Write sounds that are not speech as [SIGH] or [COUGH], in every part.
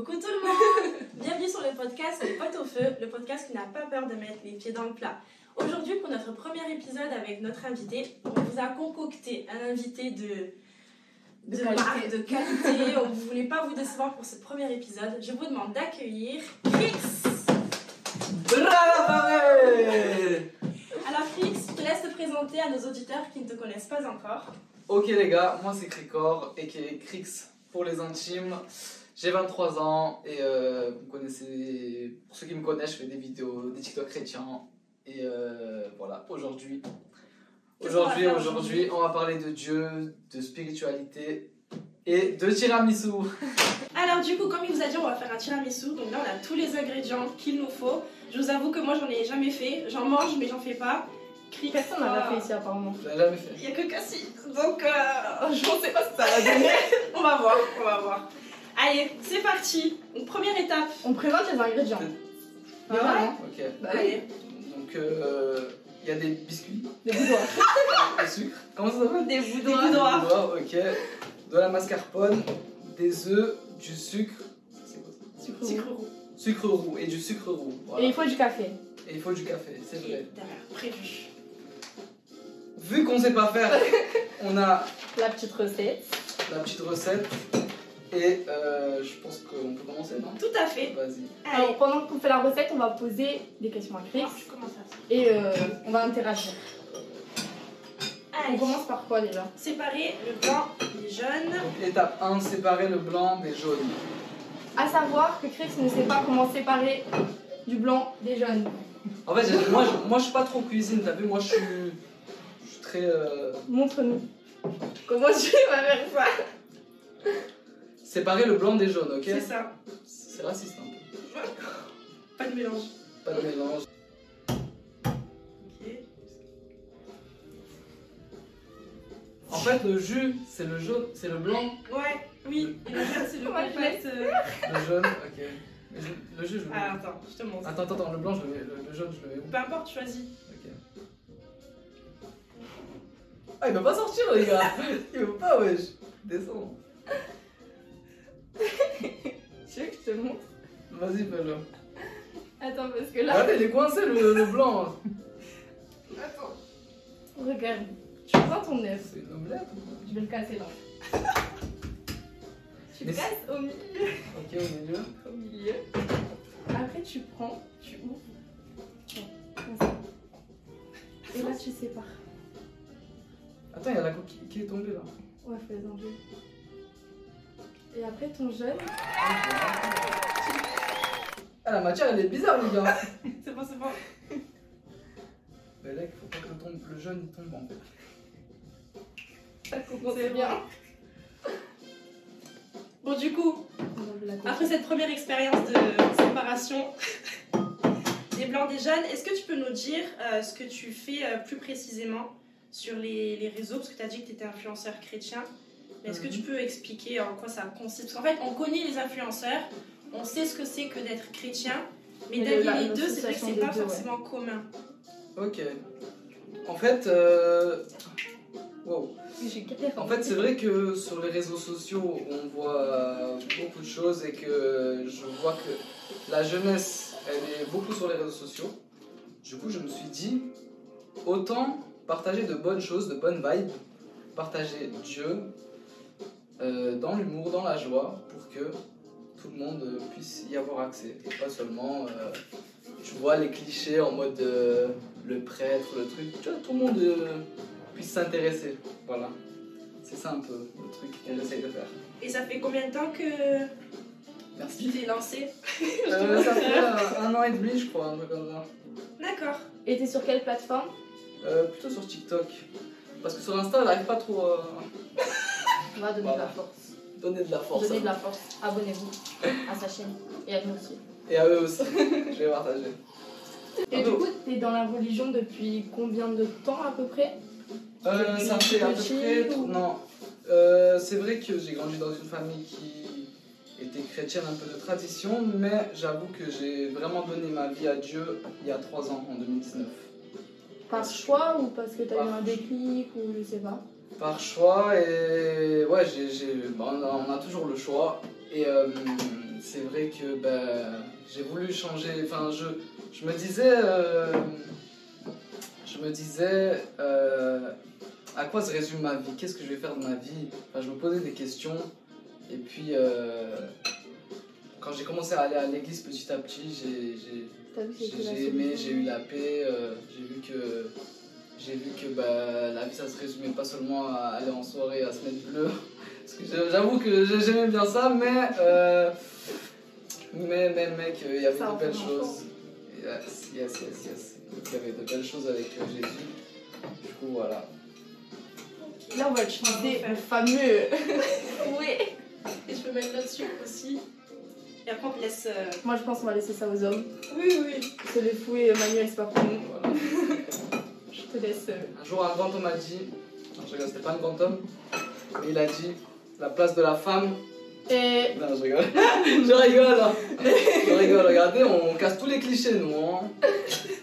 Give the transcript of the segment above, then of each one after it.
Coucou tout le monde [LAUGHS] Bienvenue sur le podcast Les Potes au Feu, le podcast qui n'a pas peur de mettre les pieds dans le plat. Aujourd'hui, pour notre premier épisode avec notre invité, on vous a concocté un invité de, De de qualité. marque, de qualité. [LAUGHS] on ne voulait pas vous décevoir pour ce premier épisode. Je vous demande d'accueillir Crix Bravo Alors Crix, je te laisse te présenter à nos auditeurs qui ne te connaissent pas encore. Ok les gars, moi c'est Cricor et qui est Crix pour les intimes. J'ai 23 ans et euh, vous connaissez, pour ceux qui me connaissent, je fais des vidéos, des TikTok chrétiens. Et euh, voilà, aujourd'hui, aujourd'hui, aujourd'hui, on va parler de Dieu, de spiritualité et de tiramisu. [LAUGHS] Alors du coup, comme il vous a dit, on va faire un tiramisu. Donc là, on a tous les ingrédients qu'il nous faut. Je vous avoue que moi, j'en ai jamais fait. J'en mange, mais j'en fais pas. Personne n'a toi, fait ici apparemment. Je l'ai jamais fait. Il y a que Cassie. Donc, euh, [LAUGHS] je ne sais pas ce que ça va [LAUGHS] donner. on va voir, on va voir. Allez, c'est parti. Donc, première étape. On présente les ingrédients. Ah ouais Vraiment. Ok, Bah Allez. donc euh, il y a des biscuits, Des boudoirs. [LAUGHS] du sucre. Comment ça s'appelle? Des Des boudoirs. boudoirs, ok. De la mascarpone, des œufs, du sucre. C'est quoi ça? Sucre Sucre roux. roux. Sucre roux et du sucre roux. Voilà. Et il faut du café. Et il faut du café, c'est vrai. Derrière, prévu. Vu qu'on sait pas faire, [LAUGHS] on a La petite recette. la petite recette. Et euh, je pense qu'on peut commencer, non? Tout à fait. Vas-y. Alors pendant qu'on fait la recette, on va poser des questions à Chris je commence à ça. et euh, on va interagir. On commence par quoi déjà? Séparer le blanc des jaunes. Donc étape 1, séparer le blanc des jaunes. À savoir que Chris ne sait pas comment séparer du blanc des jaunes. En fait, j'ai- moi, je, moi je suis pas trop cuisine, t'as vu Moi je suis, je suis très. euh, Montre-nous. Comment tu vas faire ça séparer le blanc des jaunes, ok C'est ça. C'est raciste un peu. Pas de mélange. Pas de mélange. Ok. En fait, le jus, c'est le jaune, c'est le blanc. Ouais, oui. Et le jaune, c'est le [LAUGHS] complexe. euh, Le jaune, ok. Mais je- le jus, je le mets. Ah, attends, je te montre. Attends, attends, attends, le blanc, je le mets. Le, le jaune, je le mets où Peu importe, choisis. Ok. Ah, il veut pas sortir, les gars [LAUGHS] Il veut pas, wesh Descends. Tu veux que je te montre? Vas-y, fais-le. Attends, parce que là. Regardez, il est coincé, le, le blanc. Attends. Regarde. Tu prends ton œuf. C'est une omelette ou quoi? Je vais le casser là. [LAUGHS] Tu Mais casses au milieu. Ok, au milieu. Au milieu. Après, tu prends, tu ouvres. Et là, tu sépares. Attends, il y a la coquille qui est tombée là. Ouais, faut les enlever. Et après, ton jaune. Ah, la matière, elle est bizarre, les gars [LAUGHS] C'est bon, c'est bon. Mais là, il faut pas que le, tombe, le jaune il tombe en fait. Ça C'est bien. Bon, du coup, après cette première expérience de séparation [LAUGHS] des blancs des jaunes, est-ce que tu peux nous dire euh, ce que tu fais euh, plus précisément sur les, les réseaux? Parce que tu as dit que tu étais influenceur chrétien. Mais Est-ce que Mhm. tu peux expliquer en quoi ça consiste? Parce qu'en fait, on connaît les influenceurs, on sait ce que c'est que d'être chrétien, mais Mais d'allier les deux, c'est vrai que c'est pas deux, ouais. forcément commun. Ok. En fait, euh... wow. En fait, c'est vrai que sur les réseaux sociaux, on voit euh, beaucoup de choses et que je vois que la jeunesse, elle est beaucoup sur les réseaux sociaux. Du coup, je me suis dit, autant partager de bonnes choses, de bonnes vibes, partager Dieu euh, dans l'humour, dans la joie, pour que tout le monde puisse y avoir accès. Et pas seulement, euh, tu vois, les clichés en mode euh, le prêtre, le truc. Tu vois, tout le monde euh, puisse s'intéresser. Voilà. C'est ça un peu le truc que j'essaye de faire. Et ça fait combien de temps que tu Merci. t'es lancé? Euh, ça fait un, an et demi, je crois, un truc comme ça. D'accord. Et t'es sur quelle plateforme? Euh, plutôt sur TikTok. Parce que sur Insta, elle n'arrive pas trop à On va donner Voilà. de la force. donner de la force. Donnez de la force. Abonnez-vous à sa chaîne. Et à nous aussi. Et à eux aussi. [LAUGHS] je vais partager. Et du coup, t'es dans la religion depuis combien de temps à peu près? Euh, ça fait à peu près. ou- Non. Euh, c'est vrai que j'ai grandi dans une famille qui était chrétienne, un peu de tradition, mais j'avoue que j'ai vraiment donné ma vie à Dieu il y a 3 ans, en 2019. Par choix ou parce que t'as eu un déclic ou je sais pas? Par choix et ouais, j'ai, j'ai- bon, on, a, on a toujours le choix et euh, c'est vrai que ben, j'ai voulu changer. Enfin, je, je me disais. euh, je me disais. euh, à quoi se résume ma vie? Qu'est-ce que je vais faire de ma vie? Enfin, je me posais des questions. Et puis, quand j'ai commencé à aller à l'église petit à petit, j'ai- aimé, j'ai eu la paix, j'ai vu que j'ai vu que bah, la vie ça se résumait pas seulement à aller en soirée à se mettre bleu. [LAUGHS] Parce que j'a- j'avoue que j'ai- j'aimais bien ça, mais euh, mais mais mec, euh, il y avait Ça de belles choses. Yes, yes, yes, yes. Il y avait de belles choses avec euh, Jésus. Du coup voilà. Là, on va utiliser le fameux. [LAUGHS] oui. Et je peux mettre là-dessus aussi. Et après, on laisse. euh, Moi, je pense qu'on va laisser ça aux hommes. Oui, oui. Parce que les fouets manuels, c'est pas pour nous. voilà. [LAUGHS] Je te laisse. Un jour un grand homme a dit, non je rigole, c'était pas un grand homme, mais il a dit la place de la femme Et Non, je rigole. [LAUGHS] je rigole. hein. Je rigole. Regardez, on casse tous les clichés, nous. Hein.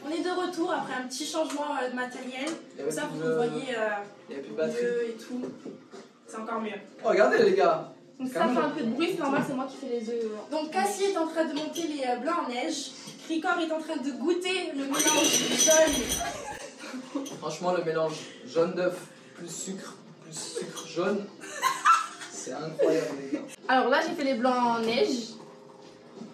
On est de retour après un petit changement euh, de matériel. Comme ça, vous de- voyez euh, et tout. C'est encore mieux. Oh, regardez, les gars. donc ça fait un peu de bruit, c'est normal, c'est moi qui fais les œufs. euh. Donc, Cassie est en train de monter les euh, blancs en neige. Cricor est en train de goûter le mélange jaune. Franchement, le mélange jaune d'œuf plus sucre, plus sucre jaune, c'est incroyable, les gars. Alors là, j'ai fait les blancs en neige.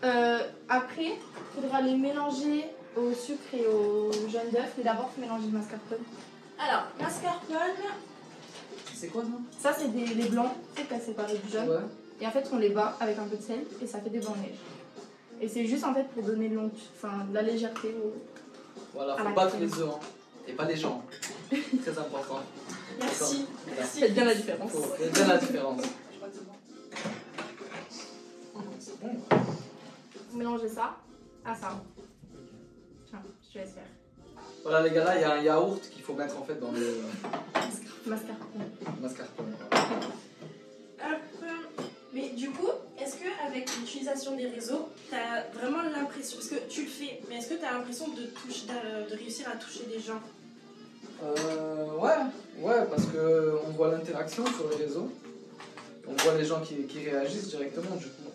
Euh, après, il faudra les mélanger au sucre et au jaune d'œuf. Mais d'abord, il faut mélanger le mascarpone. Alors, mascarpone. C'est quoi Ça, c'est des les blancs, c'est qu'à séparer du ça jaune. Ouais. Et en fait, on les bat avec un peu de sel et ça fait des blancs en neige. Et c'est juste en fait pour donner de, l'ont- enfin, de la légèreté au. Voilà, faut battre les œufs, hein. Et pas les gens. Très important. Merci. Merci. Faites bien la différence. Faut bien la différence. C'est bon. Vous mélangez ça à ça. Tiens, je te laisse faire. Voilà, les gars, là, il y a un yaourt qu'il faut mettre en fait dans le Mascarpone. mascarpone. Hop. Mais du coup, est-ce que avec l'utilisation des réseaux, tu as vraiment l'impression, parce que tu le fais, mais est-ce que tu as l'impression de, toucher, de, réussir à toucher des gens? Euh, ouais, ouais, parce que on voit l'interaction sur les réseaux. On voit les gens qui, qui réagissent directement, du coup.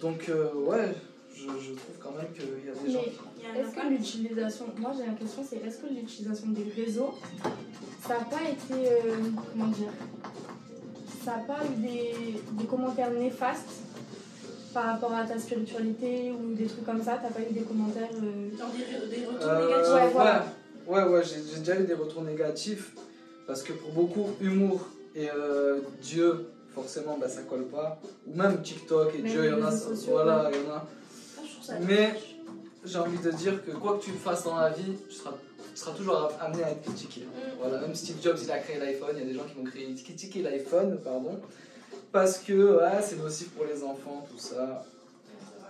Donc, euh, ouais, je, je trouve quand même qu'il y a des gens Mais qui. Est-ce que l'utilisation, moi j'ai la question c'est est-ce que l'utilisation des réseaux, ça n'a pas été, euh, comment dire, ça n'a pas eu des, des commentaires néfastes par rapport à ta spiritualité ou des trucs comme ça? T'as pas eu des commentaires euh, des, des retours Euh, négatifs? Ouais, ouais, voilà. ouais, ouais, j'ai j'ai déjà eu des retours négatifs. Parce que pour beaucoup, humour et euh, Dieu, forcément, bah, ça colle pas. Ou même TikTok et Même Dieu, il y en a. sociaux, Voilà, il y en a. Je ça Mais-. J'ai envie de dire que quoi que tu fasses dans la vie, tu seras, tu seras toujours amené à être critiqué. Mm. Voilà, même Steve Jobs, il a créé l'iPhone, il y a des gens qui vont créer, critiquer l'iPhone, pardon, parce que ouais, c'est nocif pour les enfants, tout ça.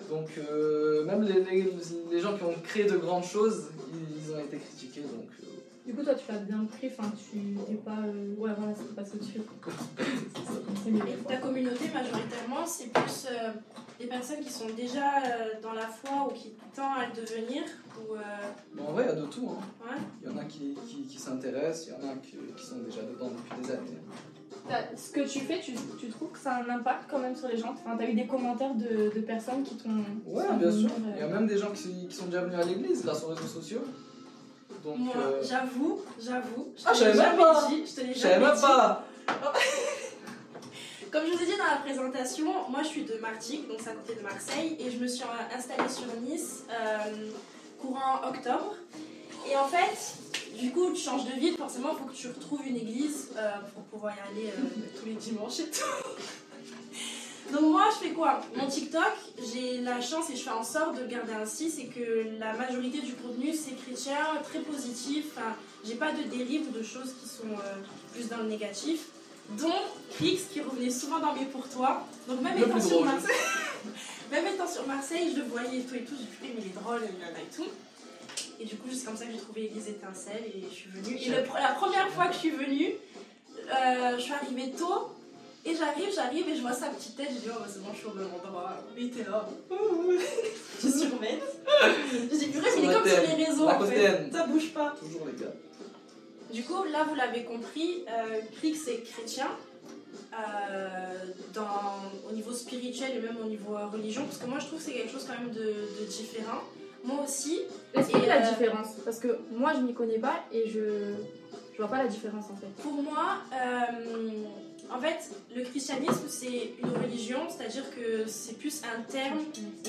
Donc, euh, même les, les, les gens qui ont créé de grandes choses, ils, ils ont été critiqués, donc... euh, Du coup toi tu l'as bien pris, enfin tu n'es pas, euh, ouais voilà c'est pas au-dessus. [COUGHS] c'est ça. C'est mieux. Et ta communauté, majoritairement, c'est plus euh, des personnes qui sont déjà euh, dans la foi ou qui tendent à le devenir ou, euh, Mais en vrai, il y a de tout. Hein. ouais. Il y en a qui, qui, qui s'intéressent, il y en a qui, qui sont déjà dedans depuis des années. Ce que tu fais, tu, tu trouves que ça a un impact quand même sur les gens? Enfin, t'as eu des commentaires de, de personnes qui t'ont. Ouais, bien sûr. euh, Il y a même des gens qui, qui sont déjà venus à l'église grâce aux réseaux sociaux. Donc, Moi, euh, j'avoue, j'avoue. Ah, te je l'ai savais même jamais pas. dit, Je te l'ai jamais même dit. pas. Comme je vous ai dit dans la présentation, moi je suis de Martigues, donc c'est à côté de Marseille, et je me suis installée sur Nice euh, courant octobre. Et en fait, du coup, tu changes de ville, forcément, il faut que tu retrouves une église euh, pour pouvoir y aller euh, tous les dimanches et tout. Donc moi, je fais quoi? Mon TikTok, j'ai la chance et je fais en sorte de le garder ainsi, c'est que la majorité du contenu, c'est chrétien, très positif. Enfin, j'ai pas de dérives ou de choses qui sont euh, plus dans le négatif. Dont Crix qui revenait souvent dans mes pour toi. Donc même étant sur. Marseille, [LAUGHS] même étant sur Marseille, je le voyais et tout et tout. J'ai dit mais il est drôle et nanana et tout. Et du coup c'est comme ça que j'ai trouvé Église étincelle et je suis venue. Et le- la première fois que je suis venue, euh, je suis arrivée tôt. Et j'arrive, j'arrive et je vois sa petite tête, je dis oh bah c'est bon je suis au même endroit. Et il était là. tu [LAUGHS] surmets. Je dis purée mais il est comme sur les réseaux en fait. Ça bouge pas. Toujours les gars. Du coup, là, vous l'avez compris, euh, Crix est chrétien. Euh, dans, au niveau spirituel et même au niveau euh, religion Parce que moi, je trouve que c'est quelque chose quand même de, de différent. Moi aussi. Explique Et, la euh, différence, parce que moi je m'y connais pas et je je vois pas la différence en fait. Pour moi, euh, en fait, le christianisme, c'est une religion, c'est-à-dire que c'est plus un terme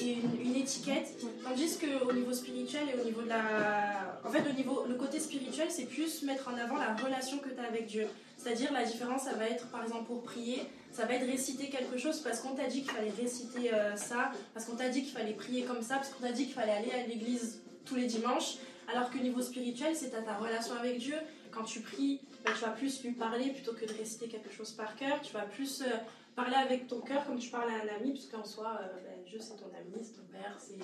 et une, étiquette, tandis qu'au niveau spirituel et au niveau de la... En fait, au niveau, le côté spirituel, c'est plus mettre en avant la relation que tu as avec Dieu. C'est-à-dire, la différence, ça va être, par exemple, pour prier, ça va être réciter quelque chose parce qu'on t'a dit qu'il fallait réciter euh, ça, parce qu'on t'a dit qu'il fallait prier comme ça, parce qu'on t'a dit qu'il fallait aller à l'église tous les dimanches, alors que niveau spirituel, c'est à ta relation avec Dieu. Quand tu pries, bah, tu vas plus lui parler plutôt que de réciter quelque chose par cœur. Tu vas plus euh, parler avec ton cœur comme tu parles à un ami, puisqu'en soi, euh, bah, Dieu c'est ton ami, c'est ton père. c'est-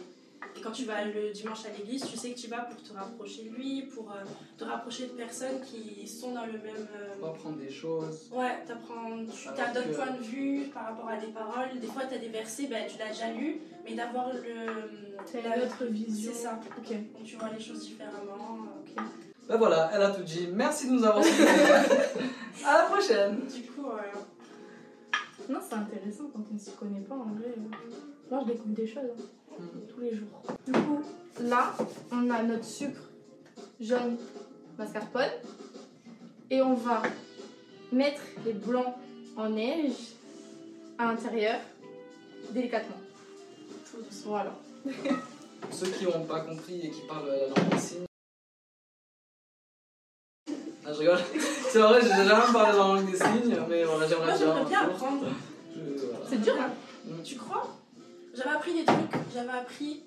Et quand tu vas le dimanche à l'église, tu sais que tu vas pour te rapprocher de lui, pour euh, te rapprocher de personnes qui sont dans le même. euh, On va apprendre des choses. Ouais, t'apprends, tu as d'autres que- points de vue par rapport à des paroles. Des fois, tu as des versets, ben, tu l'as déjà lu, mais d'avoir le. La- une autre vision. C'est ça. Ok. Donc tu vois les choses différemment. ok. Ben voilà, elle a tout dit. Merci de nous avoir suivis. [LAUGHS] à la prochaine. Du coup, euh, Non, c'est intéressant quand on s'y connaît pas en vrai. Moi je découvre des choses hein, Hmm. tous les jours. Du coup, là, on a notre sucre jaune mascarpone et on va mettre les blancs en neige à l'intérieur délicatement. tout. Voilà. Ceux qui n'ont pas compris et qui parlent la langue des signes. Je rigole. [LAUGHS] C'est vrai, j'ai jamais parlé la langue des signes, mais voilà, j'aimerais Moi, bien. j'aimerais bien apprendre. C'est dur, hein Tu crois? J'avais appris des trucs. J'avais appris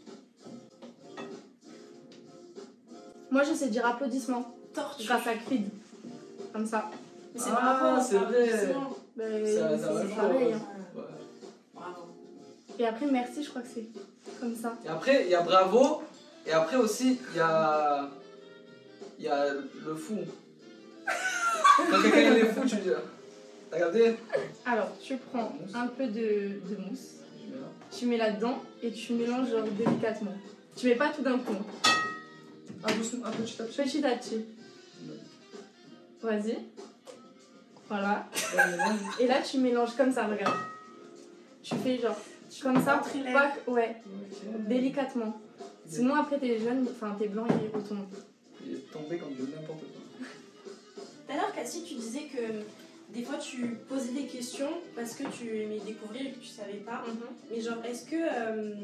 Moi je sais dire applaudissements tortue. grâce à Creed. Comme ça. Mais c'est Ah, bravo, c'est vrai. Ben, Ça- ça va pareil. hein. Ouais. Bravo. Et après, merci, je crois que c'est comme ça. Et après, il y a bravo. Et après aussi, il y a. Il y a le fou. Quand quelqu'un il est fou, tu dis. T'as regardé Alors, tu prends un peu de, de mousse, Je mets là. tu mets là-dedans et tu mélanges genre délicatement. Tu mets pas tout d'un coup. hein. Un doucement, un petit à petit. Petit à petit. Vas-y. Voilà. Et là, tu mélanges comme ça, regarde. Tu fais genre comme ça, pas ouais, délicatement. Sinon, après, t'es jeune, enfin, t'es blanc, il retourne. Il est tombé comme de n'importe quoi. Tout à l'heure, Cassie, tu disais que des fois tu posais des questions parce que tu aimais découvrir et que tu savais pas. Mais genre, est-ce que. euh,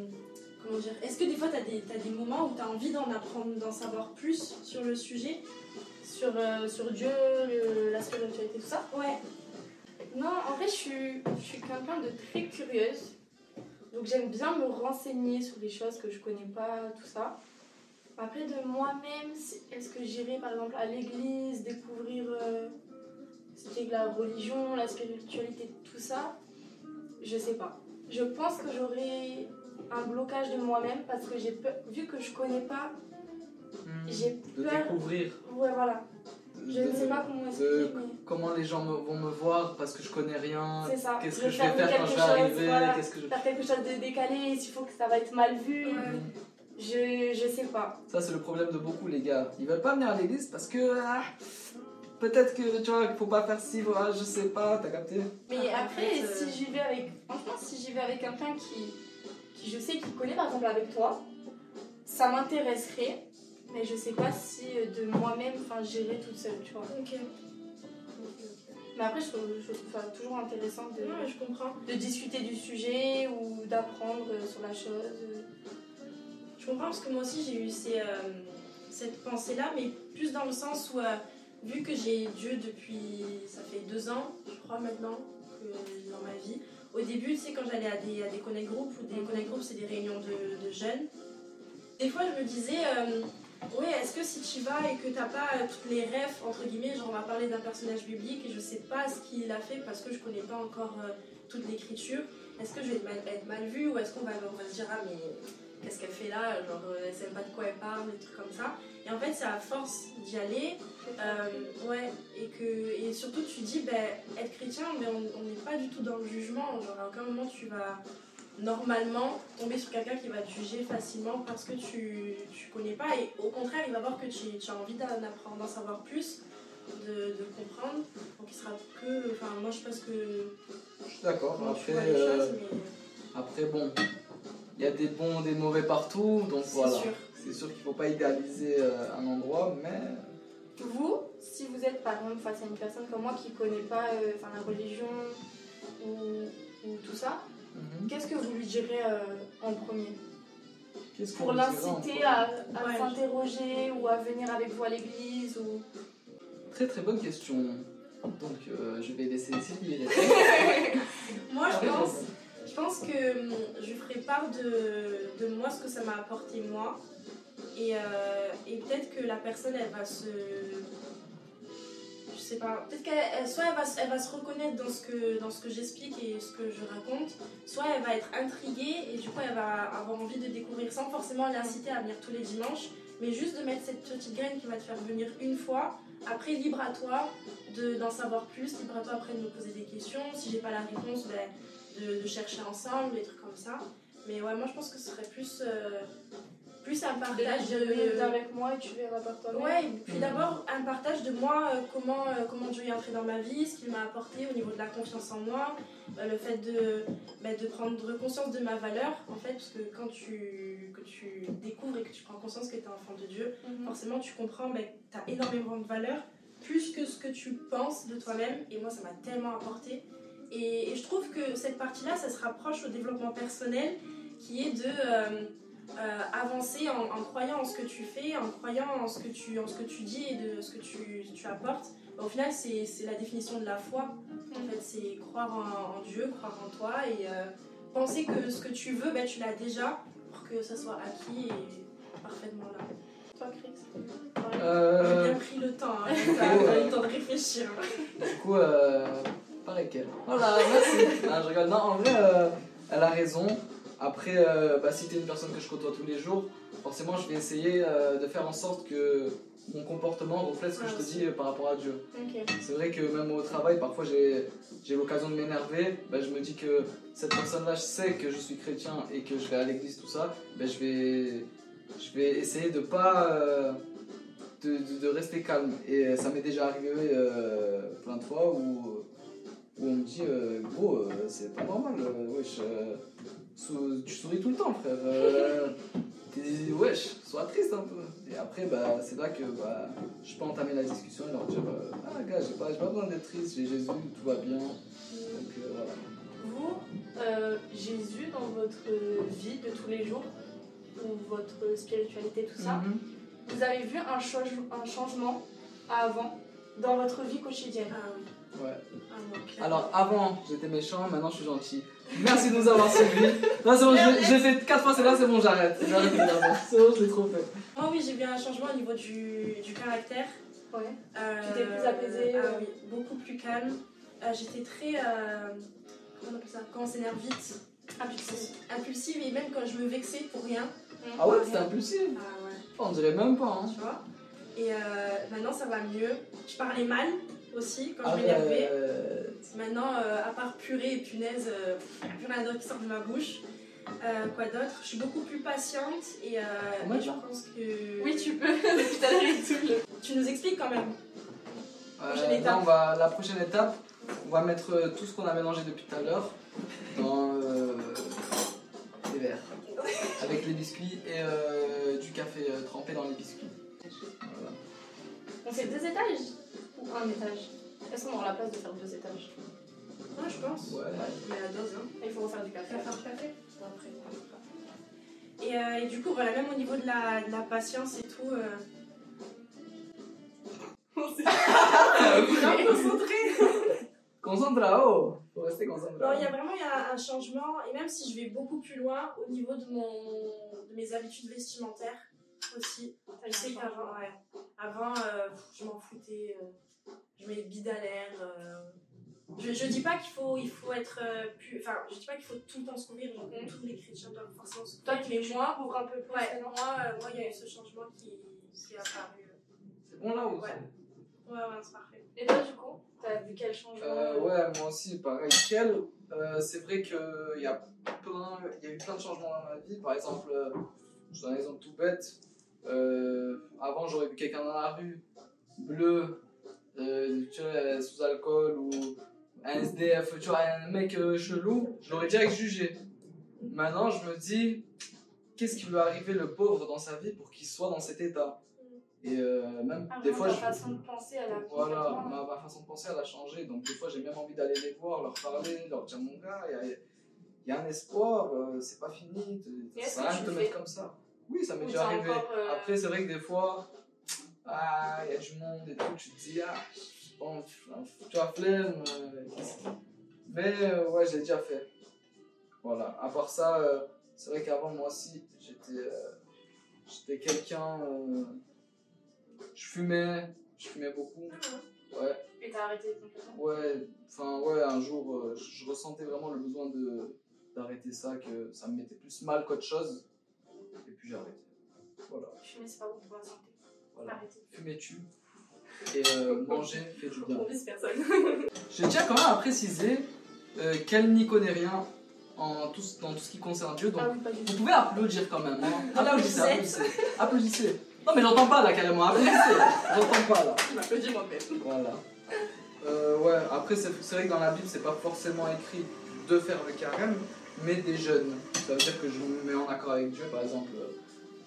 comment dire Est-ce que des fois tu as des, t'as des moments où tu as envie d'en apprendre, d'en savoir plus sur le sujet? Sur, euh, sur Dieu, le- la spiritualité, tout ça? Ouais. Non, en fait, je suis, je suis quelqu'un de très curieuse. Donc, j'aime bien me renseigner sur des choses que je connais pas, tout ça. Après, de moi-même, est-ce que j'irai par exemple à l'église, découvrir euh, ce qu'est la religion, la spiritualité, tout ça? Je sais pas. Je pense que j'aurai un blocage de moi-même parce que j'ai peur, vu que je connais pas, j'ai De peur. découvrir. Ouais, voilà. Je de- ne sais pas comment de expliquer, mais comment les gens me- vont me voir parce que je connais rien. c'est ça. Qu'est-ce que je vais faire quand quelque je vais chose, arriver? voilà. Qu'est-ce que je... faire quelque chose de décalé, s'il faut que ça va être mal vu. Je, je sais pas. Ça, c'est le problème de beaucoup, les gars. Ils veulent pas venir à l'église parce que. ah, Peut-être que tu vois, qu'il faut pas faire ci, voilà, je sais pas, t'as capté? Mais en après, fait, euh, si j'y vais avec. Franchement, si j'y vais avec quelqu'un qui, qui je sais qui connaît, par exemple avec toi, ça m'intéresserait. Mais je sais pas si euh, de moi-même, enfin, j'irai toute seule, tu vois. Ok. Mais après, je trouve, je trouve ça toujours intéressant de, Ouais, je comprends. de discuter du sujet ou d'apprendre euh, sur la chose. Je comprends parce que moi aussi j'ai eu ces, euh, cette pensée-là, mais plus dans le sens où, euh, vu que j'ai Dieu depuis, ça fait deux ans, je crois maintenant, que dans ma vie, au début, tu sais, quand j'allais à des, à des connect group, ou des connect group, c'est des réunions de, de jeunes, des fois je me disais, euh, ouais, est-ce que si tu vas et que t'as pas euh, toutes les refs, entre guillemets, genre on va parler d'un personnage biblique et je sais pas ce qu'il a fait parce que je connais pas encore toute l'écriture, est-ce que je vais être mal, être mal vue ou est-ce qu'on va, on va se dire, ah mais qu'est-ce qu'elle fait là Genre, euh, elle sait pas de quoi elle parle, des trucs comme ça. Et en fait, c'est à force d'y aller, euh, ouais, et que et surtout tu dis, ben, être chrétien, mais on n'est pas du tout dans le jugement. Genre, à aucun moment tu vas normalement tomber sur quelqu'un qui va te juger facilement parce que tu, tu connais pas. Et au contraire, il va voir que tu, tu as envie d'en apprendre, d'en savoir plus. de, de comprendre. Donc il sera que. Enfin, moi je pense que. Je suis d'accord. Après, euh, choses, mais après, bon, il y a des bons, des mauvais partout, donc c'est voilà. sûr. C'est sûr qu'il ne faut pas idéaliser euh, un endroit, mais Vous, si vous êtes par exemple face à une personne comme moi qui ne connaît pas euh, enfin, la religion ou, ou tout ça, mhm. qu'est-ce que vous lui direz euh, en premier? Pour l'inciter à, à Ouais. s'interroger ou à venir avec vous à l'église ou... Très très bonne question. Donc euh, je vais laisser Sylvie. [LAUGHS] Moi je pense. Je- pense que hum, je ferai part de, de moi, ce que ça m'a apporté moi. Et, euh, et peut-être que la personne, elle va se. Je sais pas. Peut-être qu'elle elle- soit elle va, elle va se reconnaître dans ce que, dans ce que j'explique et ce que je raconte, soit elle va être intriguée et du coup elle va avoir envie de découvrir sans forcément l'inciter à venir tous les dimanches, mais juste de mettre cette petite graine qui va te faire venir une fois. Après, libre à toi de- d'en savoir plus, libre à toi après de me poser des questions. Si j'ai pas la réponse, ben, de, de chercher ensemble, des trucs comme ça. Mais ouais, moi je pense que ce serait plus, euh, plus un partage de de. avec moi et tu verras par toi-même. Ouais, et puis d'abord un partage de moi, euh, comment, euh, comment Dieu est entré dans ma vie, ce qu'il m'a apporté au niveau de la confiance en moi, euh, le fait de, bah, de prendre conscience de ma valeur, en fait, parce que quand tu, que tu découvres et que tu prends conscience que tu es enfant de Dieu, Mhm. forcément tu comprends que tu as énormément de valeur, plus que ce que tu penses de toi-même, et moi ça m'a tellement apporté. Et, et je trouve que cette partie-là, ça se rapproche au développement personnel, qui est de euh, euh, avancer en, en croyant en ce que tu fais, en croyant en ce que tu, en ce que tu dis et de ce que tu, tu apportes. Au final, c'est c'est la définition de la foi. En fait, c'est croire en, en Dieu, croire en toi et euh, penser que ce que tu veux, ben, tu l'as déjà pour que ça soit acquis et parfaitement là. Toi, Chris J'ai bien pris le temps, hein, t'as t'as eu le temps de réfléchir. du coup, pareil qu'elle. Voilà, merci. Non, je rigole. Non, en vrai, euh, elle a raison. Après, euh, bah, si t'es une personne que je côtoie tous les jours, forcément, je vais essayer euh, de faire en sorte que mon comportement reflète ce que Ouais, je te aussi. dis euh, par rapport à Dieu. C'est vrai que même au travail, parfois j'ai l'occasion de m'énerver. Ben, je me dis que cette personne-là, je sais que je suis chrétien et que je vais à l'église, tout ça. Ben, je, vais, je vais essayer de pas. euh, de, de- de rester calme. Et ça m'est déjà arrivé plein de fois où, où on me dit euh, Gros, euh, c'est pas normal. euh, wesh, euh, sou- tu souris tout le temps, frère. euh, [LAUGHS] wesh, sois triste un peu. Et après, bah, c'est là que bah, je peux entamer la discussion et leur dire euh, Ah, gars, j'ai pas, j'ai pas besoin d'être triste, j'ai Jésus, tout va bien. Donc euh, voilà. Vous, euh, Jésus, dans votre vie de tous les jours, ou votre spiritualité, tout ça, Mhm. vous avez vu un, change- un changement avant dans votre vie quotidienne? Ah oui. Ouais. Ah. Alors avant, j'étais méchant, maintenant je suis gentil. Merci de nous avoir suivis. Non, c'est bon, j'ai fait 4 fois celle-là, c'est bon, j'arrête. C'est bon, je l'ai trop fait. Moi, oui, j'ai vu un changement au niveau du, du caractère. Ouais. Euh, Tu t'es plus apaisée, Ah euh. oui, beaucoup plus calme. Euh, J'étais très. euh, comment on appelle ça Quand on s'énerve vite. Impulsive. Impulsive et même quand je me vexais pour rien. Ah ouais, c'était impulsif. Ah ouais, On dirait même pas. Hein. tu vois? Et euh, maintenant, ça va mieux. Je parlais mal aussi quand Ah je m'énervais. ouais. Maintenant, euh, à part purée et punaise, euh, plus rien d'autre qui sort de ma bouche. Euh, quoi d'autre? Je suis beaucoup plus patiente et, euh, Moi, et je pense que. Oui, tu peux. [LAUGHS] Depuis tout à l'heure, il touche. Tu nous expliques quand même. Euh, Prochaine là, étape. on va, la prochaine étape, on va mettre euh, tout ce qu'on a mélangé depuis tout à l'heure dans euh, des verres. Avec les biscuits et euh, du café euh, trempé dans les biscuits. Voilà. On fait deux étages? Ou un étage Est-ce qu'on aura la place de faire deux étages Moi, je pense. Ouais. Mais la dose, hein. Il faut refaire du café. Faire du café après, on. Et, euh, et du coup, voilà, même au niveau de la, de la patience et tout. Euh... [LAUGHS] bien [LAUGHS] concentré. Concentrao Faut rester concentré. Non, il y a vraiment il y a un changement, et même si je vais beaucoup plus loin au niveau de, mon, de mes habitudes vestimentaires aussi. Je sais qu'avant, ouais, avant, euh, je m'en foutais, euh, je mets bide à l'air. euh. je, je dis pas qu'il faut, il faut être euh, plus. Enfin, je dis pas qu'il faut tout le temps se couvrir, donc tous les chrétiens doivent forcément se Toi, couvrir. tu mais moi, couvres un peu plus. ouais, moi, euh, moi, il y a eu ce changement qui, qui est apparu. C'est bon là ou Ouais. Ouais, ouais, c'est parfait. Et toi, du coup, t'as vu quel changement Euh, ouais, moi aussi, pareil. Euh, c'est vrai qu'il y, a plein- il y a eu plein de changements dans ma vie. Par exemple, euh, je donne un exemple tout bête. Euh, avant, j'aurais vu quelqu'un dans la rue, bleu, euh, tu vois, sous alcool ou un SDF, tu vois, un mec euh, chelou, je l'aurais direct jugé. Maintenant, je me dis, qu'est-ce qui lui arriver le pauvre dans sa vie pour qu'il soit dans cet état? Et euh, même Ah, des fois, ta je. façon de penser, elle a Voilà, ma, ma façon de penser, elle a changé. Donc, des fois, j'ai même envie d'aller les voir, leur parler, leur dire Mon gars, il y a, il y a un espoir, euh, c'est pas fini, ça rien de te mettre comme ça. Oui, ça m'est déjà arrivé. euh, Après, c'est vrai que des fois, ah, il y a du monde et tout, tu te dis Ah, bon, tu as flemme. euh, Mais euh, ouais, j'ai déjà fait. Voilà, à part ça, euh, c'est vrai qu'avant, moi aussi, j'étais j'étais quelqu'un. je fumais, je fumais beaucoup. Ouais, Et t'as arrêté complètement ouais, enfin, ouais, un jour, je je ressentais vraiment le besoin de d'arrêter ça, que ça me mettait plus mal qu'autre chose. J'ai arrêté. Voilà, Fumer, c'est pas bon pour la santé. voilà. Fumer tue. Et euh, [LAUGHS] manger fait du bien. Je tiens [LAUGHS] quand même à préciser euh, qu'elle n'y connaît rien en tout, dans tout ce qui concerne Dieu. Donc, Ah oui, vous pouvez applaudir quand même. Hein. [LAUGHS] Applaudissez, applaudissez. Applaudissez. Non, mais j'entends pas là carrément. Applaudissez. J'entends pas là. Je m'applaudis moi-même. Voilà. Euh, ouais, après, c'est c'est vrai que dans la Bible, c'est pas forcément écrit de faire le carême, mais des jeûnes. Ça veut dire que je me mets en accord avec Dieu, par exemple. euh,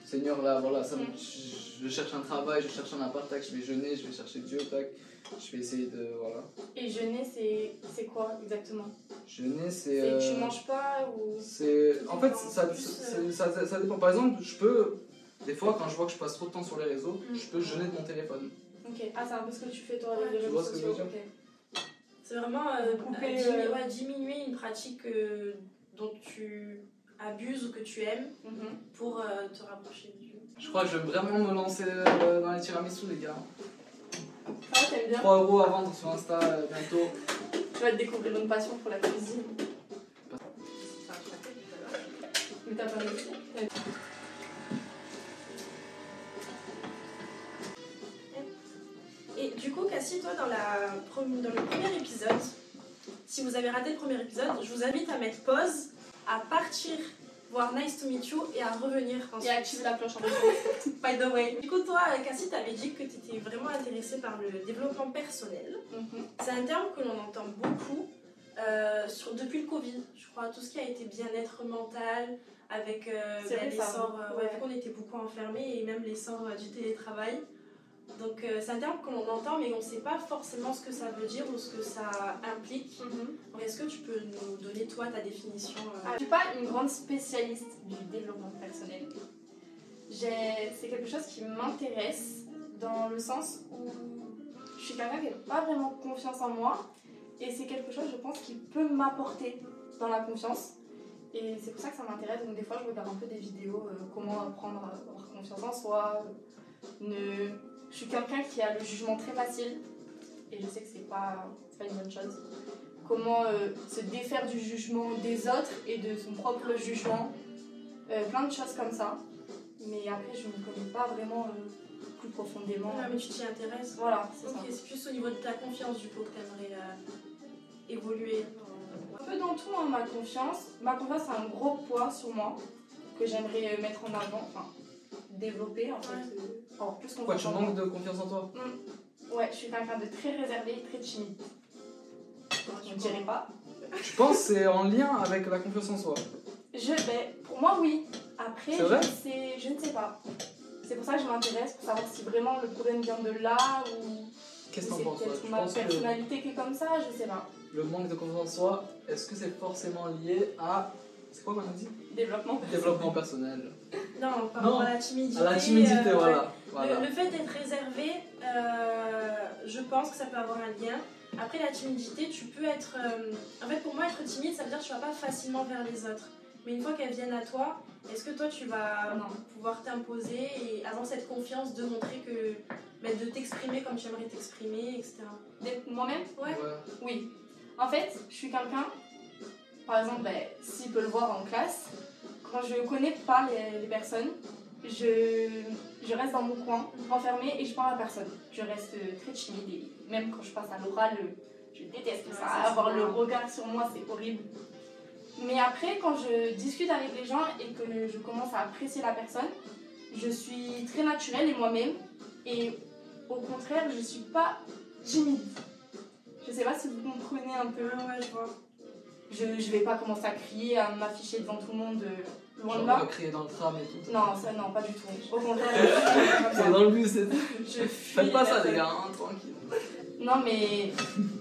Seigneur, là, voilà, ça me- je, cherche un travail, je cherche un appart, tac, je vais jeûner, je vais chercher Dieu, tac. Je vais essayer de. Voilà. Et jeûner, c'est c'est quoi exactement? Jeûner, c'est. Euh, tu manges pas ou. C'est en fait Enfin, ça, plus, ça, ça- ça dépend. Par exemple, je peux des fois quand je vois que je passe trop de temps sur les réseaux, Mm. je peux jeûner de mon téléphone. Ok. Ah, c'est un peu ce que tu fais toi avec les réseaux vois ce que je veux sociaux. C'est vraiment euh, Couper, euh, dimi- euh, ouais, diminuer une pratique euh, dont tu abuses ou que tu aimes Mhm. pour euh, te rapprocher de Dieu. Je crois que je vais vraiment me lancer euh, dans les tiramisu les gars. Ah, t'aimes bien 3 euros à vendre sur Insta euh, bientôt. Tu vas te découvrir une passion pour la cuisine. Mais t'as pas réussi Et du coup, Cassie, toi, dans, la, dans le premier épisode, si vous avez raté le premier épisode, je vous invite à mettre pause, à partir voir Nice to Meet You et à revenir Et ensuite. active la cloche en. [LAUGHS] By the way. Du coup, toi, Cassie, t'avais dit que tu étais vraiment intéressée par le développement personnel. Mhm. C'est un terme que l'on entend beaucoup euh, sur, depuis le Covid. Je crois tout ce qui a été bien-être mental, avec euh, ça, l'essor, euh, ouais, qu'on était beaucoup enfermés et même l'essor euh, du télétravail. Donc euh, c'est un terme que l'on entend, mais on ne sait pas forcément ce que ça veut dire ou ce que ça implique. Mhm. Est-ce que tu peux nous donner toi ta définition euh, Ah, Je suis pas une grande spécialiste du développement personnel. C'est quelque chose qui m'intéresse dans le sens où je suis quelqu'un qui n'a pas vraiment confiance en moi et c'est quelque chose, je pense, qui peut m'apporter dans la confiance. Et c'est pour ça que ça m'intéresse. Donc des fois, je regarde un peu des vidéos, euh, comment apprendre à avoir confiance en soi. ne... Je suis quelqu'un qui a le jugement très facile et je sais que c'est pas, pas une bonne chose comment euh, se défaire du jugement des autres et de son propre jugement. Euh, plein de choses comme ça. Mais après, je ne me connais pas vraiment euh, plus profondément. Ah, mais tu t'y intéresses. Voilà, c'est Ok, ça. c'est plus au niveau de ta confiance du coup que tu aimerais évoluer. Un peu dans tout, hein, ma confiance. Ma confiance a un gros poids sur moi que j'aimerais mettre en avant, enfin développer en fait. Ouais. euh, avoir plus confiance tu en manques de confiance en toi? Ouais, je suis quelqu'un de très réservé très timide. Je ne dirais pas. Tu penses que c'est en lien avec la confiance en soi Je, ben, pour moi, oui. Après, C'est je, vrai? ne sais, je ne sais pas. C'est pour ça que je m'intéresse, pour savoir si vraiment le problème vient de là ou Qu'est-ce t'en penses peut-être ma que personnalité qui est comme ça, je sais pas. le manque de confiance en soi, est-ce que c'est forcément lié à. C'est quoi qu'on a dit Développement. Développement personnel. [LAUGHS] Non, par Non, rapport à la timidité. À la timidité, euh, voilà. Le- voilà. Le, fait d'être réservé, euh, je pense que ça peut avoir un lien. Après la timidité, tu peux être... euh, en fait, pour moi, être timide, ça veut dire que tu vas pas facilement vers les autres. Mais une fois qu'elles viennent à toi, est-ce que toi, tu vas Non. pouvoir t'imposer et avoir cette confiance de montrer que... de t'exprimer comme tu aimerais t'exprimer, etc. D'être moi-même? Ouais. Ouais. Oui. En fait, je suis quelqu'un, par exemple, ben, s'il peut le voir en classe, quand je connais pas les, les personnes, je, je reste dans mon coin, enfermée, et je parle à personne. Je reste euh, très timide, et même quand je passe à l'oral, euh, je déteste Ouais, ça. Avoir le regard sur moi, c'est horrible. Mais après, quand je discute avec les gens et que je commence à apprécier la personne, je suis très naturelle et moi-même. Et au contraire, je suis pas timide. Je sais pas si vous comprenez un peu. Ouais, je vois. Je, je vais pas commencer à crier, à m'afficher devant tout le monde, euh, loin Genre, de là. crier dans le tram et tout. Non, ça non, pas du tout. Au contraire, [LAUGHS] je suis dans le bus, c'est. Je fuis Faites pas ça, les gars, hein, tranquille. Non, mais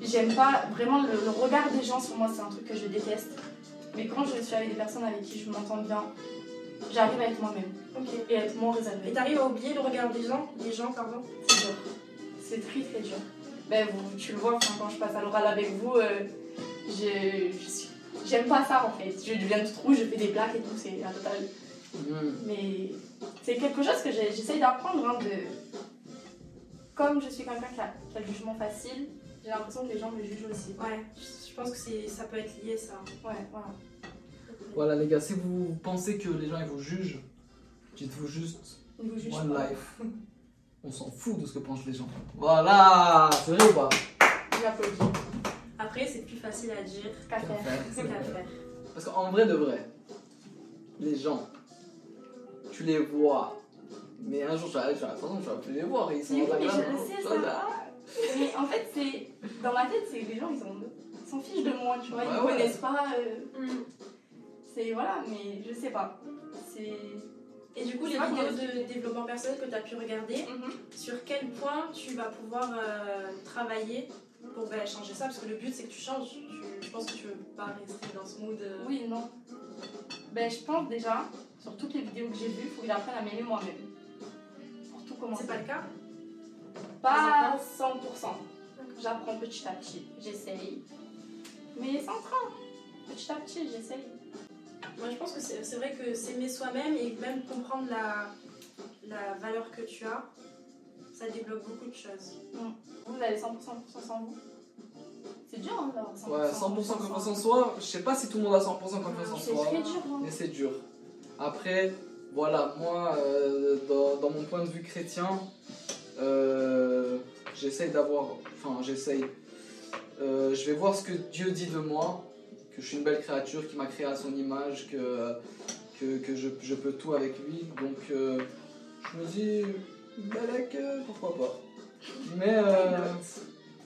j'aime pas vraiment le, le regard des gens sur moi, c'est un truc que je déteste. Mais quand je suis avec des personnes avec qui je m'entends bien, j'arrive à être moi-même et à être moins Et réservée. t'arrives à oublier le regard des gens Des gens, pardon? C'est dur. C'est très très dur. Ben, vous, tu le vois, quand je passe à l'oral avec vous, euh, je, je suis- j'aime pas ça en fait. Je deviens toute rouge, je fais des plaques et tout, c'est la totale. Hmm. Mais c'est quelque chose que j'essaye d'apprendre. hein, de... Comme je suis quelqu'un qui a, qui a le jugement facile, j'ai l'impression que les gens me jugent aussi. Ouais, je pense que c'est- ça peut être lié, ça. Ouais, voilà. Voilà, les gars, si vous pensez que les gens ils vous jugent, dites-vous juste Ils vous jugent One pas. life. [LAUGHS] On s'en fout de ce que pensent les gens. Voilà, c'est vrai ou pas? J'applaudis. Après, c'est plus facile à dire Qu'à faire. Parce qu'en vrai de vrai, les gens, tu les vois. Mais un jour, tu vas, tu vas, tu vas plus les voir. Ils sont Mais oui, mais je sais, ça. en fait, c'est dans ma tête, c'est les gens, ils s'en fichent de moi, tu vois. Ils ouais. connaissent pas. euh, c'est voilà, mais je sais pas. C'est. Et du coup, les vidéos de développement personnel que tu as pu regarder, Mhm. sur quel point tu vas pouvoir euh, travailler pour ben, changer ça? Parce que le but, c'est que tu changes. Tu- je pense que tu veux pas rester dans ce mood. euh, Oui, non. Ben, je pense déjà, sur toutes les vidéos que j'ai vues, il faut que j'apprenne à m'aimer moi-même. Pour tout commencer. C'est pas le cas? Pas 100%. J'apprends petit à petit. J'essaye. Mais sans train. Petit à petit, j'essaye. Moi, je pense que c'est vrai que s'aimer soi-même et même comprendre la, la valeur que tu as, ça débloque beaucoup de choses. Vous avez 100% confiance en vous? C'est dur hein, d'avoir 100%. Ouais, 100% confiance en soi. Je sais pas si tout le monde a 100% confiance en C'est soi. très dur. hein. Mais c'est dur. Après, voilà, moi, euh, dans, dans mon point de vue chrétien, euh, j'essaye d'avoir. Enfin, j'essaye. Euh, je vais voir ce que Dieu dit de moi, que je suis une belle créature, qui m'a créé à son image, que, que, que je, je peux tout avec lui. Donc, euh, je me dis, Balak, euh, pourquoi pas. Mais, euh,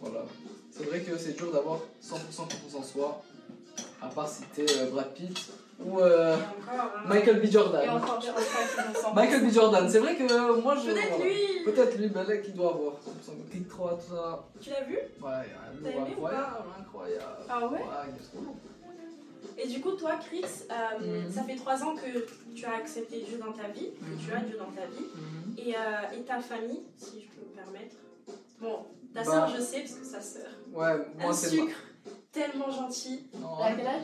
voilà. C'est vrai que c'est dur d'avoir 100% confiance en soi, à part si t'es euh, Brad Pitt ou euh, encore. hein. Michael B. Jordan. encore, je pense pas qu'ils ont 100%. Michael B. Jordan, c'est vrai que moi je. Peut-être voilà. lui Peut-être lui, ben là, qu'il doit avoir. Click 3, tout ça. Tu l'as vu? Ouais, incroyable, incroyable. Ah ouais? Il est trop lourd. Et du coup, toi, Chris, euh, Mhm. ça fait trois ans que tu as accepté Dieu dans ta vie, que tu as Dieu dans ta vie. Mhm. Et, euh, et ta famille, si je peux me permettre. Bon, ta Bah. soeur, je sais, parce que sa soeur. Ouais, moi Un c'est. sucre tellement gentil. Non, Elle a quel âge?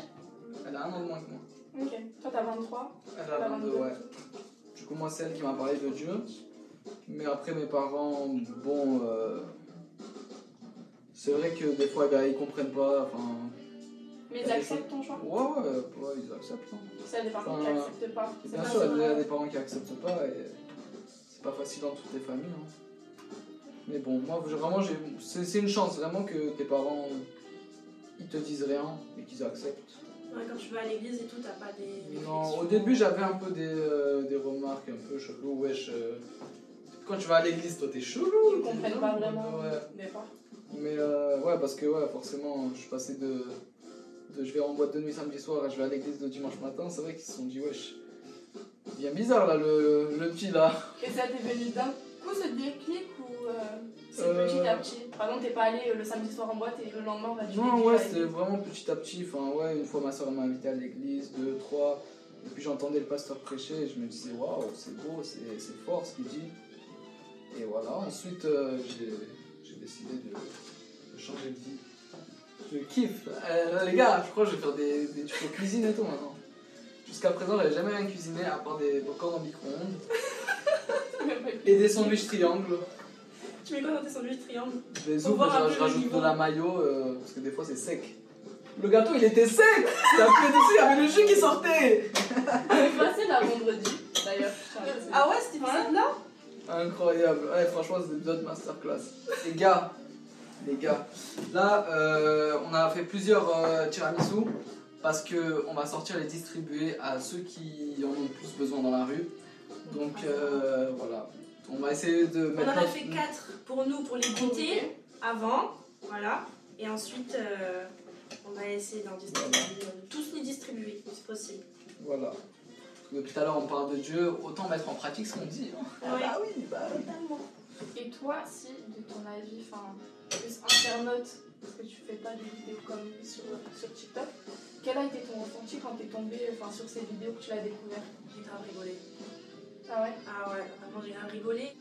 Elle a un an de moins que moi. Ok. Toi, t'as 23 Elle a T'as 22, 22. ouais. Du coup, moi, c'est elle qui m'a parlé de Dieu. Mais après, mes parents, bon. euh, C'est vrai que des fois, bah, ils comprennent pas. Enfin. Mais ils acceptent ton choix Ouais, ouais, ouais, ils acceptent. hein. Tu sais, il y a des parents qui acceptent pas. Bien pas sûr, il y a des parents qui acceptent pas et c'est pas facile dans toutes les familles. hein. Mais bon, moi vraiment, j'ai- c'est c'est une chance vraiment que tes parents ils te disent rien et qu'ils acceptent. Ouais, quand tu vas à l'église et tout, t'as pas des. Non, au début j'avais un peu des, euh, des remarques un peu chelou, wesh. euh, quand tu vas à l'église, toi t'es chelou. Ils comprennent pas vraiment. Ouais. Mais euh, ouais, parce que ouais, forcément, je suis passé de, de je vais en boîte de nuit samedi soir à je vais à l'église le dimanche matin. C'est vrai qu'ils se sont dit, wesh, bien bizarre là, le, le petit là. Et ça t'est venu d'un coup ce déclic ou euh, c'est Euh, petit à petit? Par exemple, t'es pas allé le samedi soir en boîte et le lendemain, bah, tu Non, l'es ouais, c'était vraiment petit à petit. Enfin, ouais, une fois ma soeur m'a invité à l'église, deux, trois. Et puis j'entendais le pasteur prêcher et je me disais, waouh, c'est beau, c'est fort ce qu'il dit. Et voilà, ensuite euh, j'ai j'ai décidé de, de changer de vie. Je kiffe. Euh, là, les gars, je crois que je vais faire des, des tutos cuisine et tout maintenant. Jusqu'à présent, j'avais jamais rien cuisiné à part des popcorn en micro-ondes [LAUGHS] et des sandwichs triangles. Tu mets quoi dans tes sandwichs triangles Des Faut ouf, voir un je, peu je le rajoute niveau. de la mayo euh, parce que des fois c'est sec. Le gâteau il était sec T'as fait dessus, il y avait le jus qui sortait C'est passé là vendredi d'ailleurs. à. Ah ouais, c'était Ouais. là Incroyable, ouais, franchement c'est l'épisode masterclass. Les gars, les gars, là euh, on a fait plusieurs euh, tiramisu parce que on va sortir les distribuer à ceux qui en ont le plus besoin dans la rue. Donc euh, voilà, on va essayer de On mettre. en a fait 4 pour nous, pour les goûter. avant, voilà. Et ensuite, euh, on va essayer d'en distribuer, tous les distribuer, si possible. Voilà. Depuis tout à l'heure, on parle de Dieu, autant mettre en pratique ce qu'on dit. hein. Ouais. bah oui, bah oui. Totalement. Et toi, si, de ton avis, enfin, plus internaute, parce que tu fais pas des vidéos comme sur, sur TikTok, quel a été ton ressenti quand t'es tombé enfin, sur ces vidéos que tu l'as découvert J'ai grave rigolé. Ah ouais? Ah ouais, vraiment j'ai grave rigolé.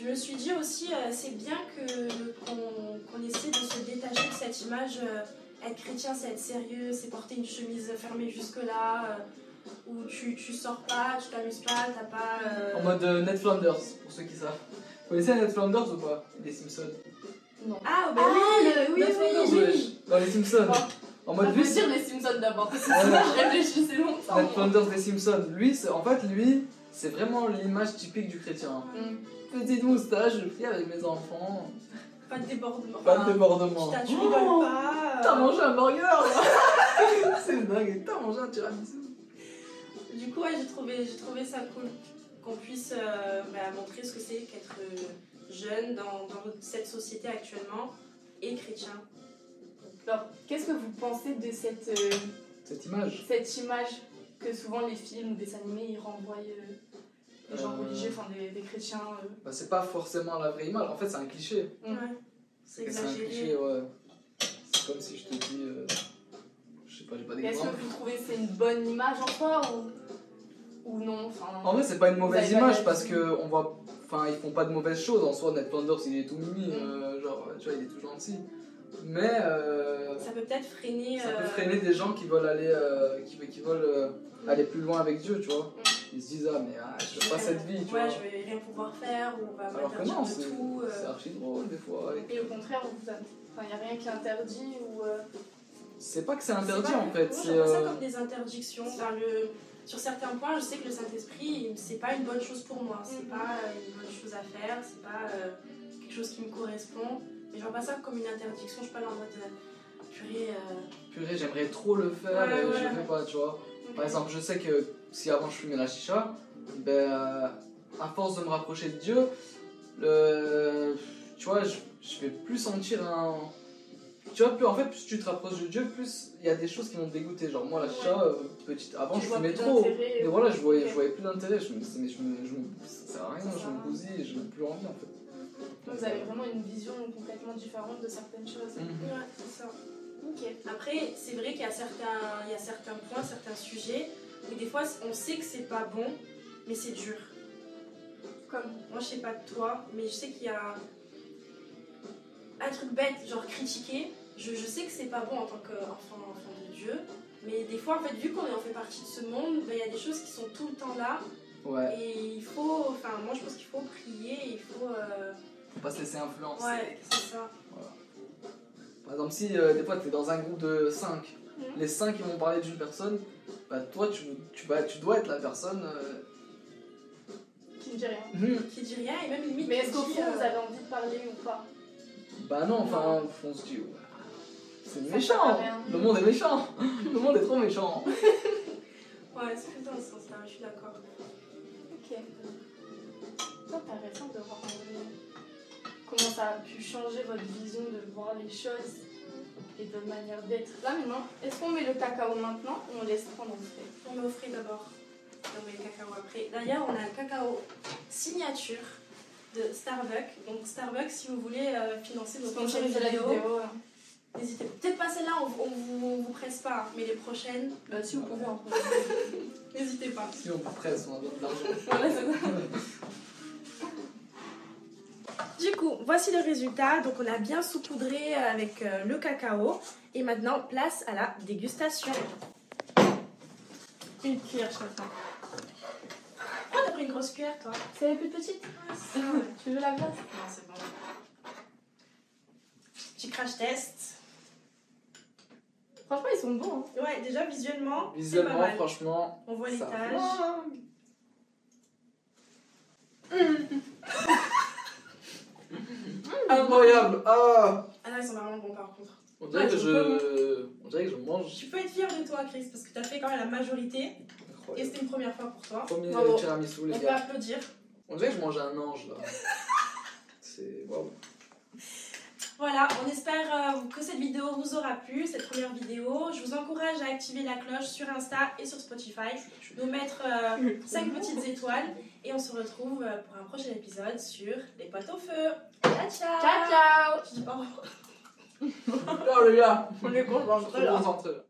Je me suis dit aussi, euh, c'est bien que qu'on qu'on essaie de se détacher de cette image. euh, être chrétien, c'est être sérieux, c'est porter une chemise fermée jusque-là, euh, où tu, tu sors pas, tu t'amuses pas, t'as pas. euh, En mode Ned Flanders, pour ceux qui savent. Vous connaissez Ned Flanders ou pas? Les Simpsons. Non. Ah, bah Ah, oui, le- oui, oui, oui. Dans les Simpsons. Bon. En mode peut lui, dire les Simpsons d'abord, parce que je réfléchissais longtemps. Ned Flanders des Simpsons. Lui, en fait, lui, c'est vraiment l'image typique du chrétien. Mm. Petite moustache, je prie avec mes enfants. Pas de débordement. Pas de débordement. Putain, tu Oh, rigoles pas. euh. T'as mangé un burger [LAUGHS] C'est dingue, t'as mangé un tiramisu. Du coup, ouais, j'ai trouvé, j'ai trouvé ça cool qu'on puisse euh, bah, montrer ce que c'est qu'être euh, jeune dans, dans cette société actuellement et chrétien. Alors, qu'est-ce que vous pensez de cette, euh, Cette image. cette image que souvent les films ou des animés ils renvoient euh, des gens Euh. religieux, enfin des, des chrétiens euh. Bah, c'est pas forcément la vraie image, en fait, c'est un cliché. Mm. Ouais, c'est C'est un cliché, exagéré. ouais. C'est comme si je te dis. euh, Je sais pas, j'ai pas Est-ce que vous trouvez que c'est une bonne image en soi ou, ou non enfin, En vrai, c'est pas une mauvaise image parce que on voit. Enfin, ils font pas de mauvaises choses. En soi, Ned Flanders, il est tout mimi. Mm. euh, genre, tu vois, il est tout gentil. Mais. euh, Ça peut peut-être freiner. ça peut euh, freiner des gens qui veulent aller, qui, qui veulent aller plus loin avec Dieu, tu vois. Mm. Ils se disent, ah, mais ah, je veux pas cette vie, tu Ouais, vois. je vais rien pouvoir faire on va m'interdire de c'est tout. c'est archi drôle des fois. et- Et au contraire, il n'y a rien qui est interdit ou. C'est pas que c'est interdit pas- en fait. c'est, ça euh, comme des interdictions. Enfin, le... Sur certains points, je sais que le Saint-Esprit, c'est pas une bonne chose pour moi. C'est Mhm. pas une bonne chose à faire. C'est pas euh, quelque chose qui me correspond. Mais je vois pas ça comme une interdiction. Je suis pas là en mode. euh, purée. euh, Purée, j'aimerais trop le faire Ouais, je le fais pas, tu vois. Par exemple, je sais que si avant je fumais la chicha, ben, euh, à force de me rapprocher de Dieu, le, tu vois, je, je vais plus sentir un. Tu vois, plus, en fait, plus tu te rapproches de Dieu, plus il y a des choses qui vont te dégoûter. Genre, moi, la chicha, euh, petite, avant Tu je fumais trop. Mais voilà, je voyais, je voyais plus d'intérêt. Je me disais, mais je me, je me, ça sert à rien, je me bousille, je n'ai plus envie en fait. Vous avez vraiment une vision complètement différente de certaines choses. Mhm. Ouais, c'est ça. Ok. Après, c'est vrai qu'il y, a certains- il y a certains points, certains sujets où des fois on sait que c'est pas bon, mais c'est dur. Comme. Moi, je sais pas de toi, mais je sais qu'il y a un truc bête, genre critiquer. Je, je sais que c'est pas bon en tant qu'enfant enfant de Dieu, mais des fois, en fait, vu qu'on en fait partie de ce monde, ben, il y a des choses qui sont tout le temps là. Ouais, Et il faut, enfin, moi je pense qu'il faut prier, il faut. euh, faut pas se laisser influencer. Ouais, c'est ça. Par exemple, si euh, des fois tu es dans un groupe de 5, Mhm. les 5 ils vont parler d'une personne, bah toi tu, tu, vas- tu dois être la personne. euh, Qui ne dit rien. hmm, Qui dit rien et même limite. Mais est-ce qu'au fond euh, vous avez envie de parler ou pas? Bah non, enfin, on se dit, c'est méchant, le monde est méchant, le monde est trop méchant. [LAUGHS] Ouais, c'est plus dans ce sens-là, je suis d'accord. Ok. C'est intéressant de voir vrai comment ça a pu changer votre vision de voir les choses et votre manière d'être. Là maintenant, est-ce qu'on met le cacao maintenant ou on laisse prendre au frais On met au frais d'abord. On met le cacao après. D'ailleurs, on a un cacao signature de Starbucks. Donc Starbucks, si vous voulez euh, financer nos prochaines vidéos, vidéo. hein. n'hésitez Peut-être pas celle-là, on, on vous, on vous presse pas, hein, mais les prochaines, Bah si vous pouvez en prendre. n'hésitez pas. Si on vous presse, on a de l'argent. [LAUGHS] Voilà. Du coup, voici le résultat. Donc on a bien saupoudré avec euh, le cacao. Et maintenant, place à la dégustation. Une cuillère chacun. Pris une grosse cuillère, toi C'est la plus petite Tu veux la glace Non, c'est bon. Petit crash test. Franchement, ils sont bons. Hein. Ouais, déjà visuellement, pas Visuellement, mal. franchement, On voit ça l'étage. [LAUGHS] incroyable. Ah, Ah là, ils sont vraiment bons par contre. on dirait Ouais, que tu je, on dirait que je mange. Tu peux être fier de toi, Chris, parce que t'as fait quand même la majorité. Et c'était une première fois pour toi. Premier Bravo. tiramisu, On les peut gars. applaudir. On dirait que je mange un ange là. [LAUGHS] C'est waouh. Voilà, on espère euh, que cette vidéo vous aura plu, cette première vidéo. Je vous encourage à activer la cloche sur Insta et sur Spotify, nous mettre 5 [LAUGHS] petites étoiles et on se retrouve euh, pour un prochain épisode sur les potes au feu. Ciao ciao Ciao ciao Je dis au revoir. Oh les gars [LAUGHS] On est concentré là.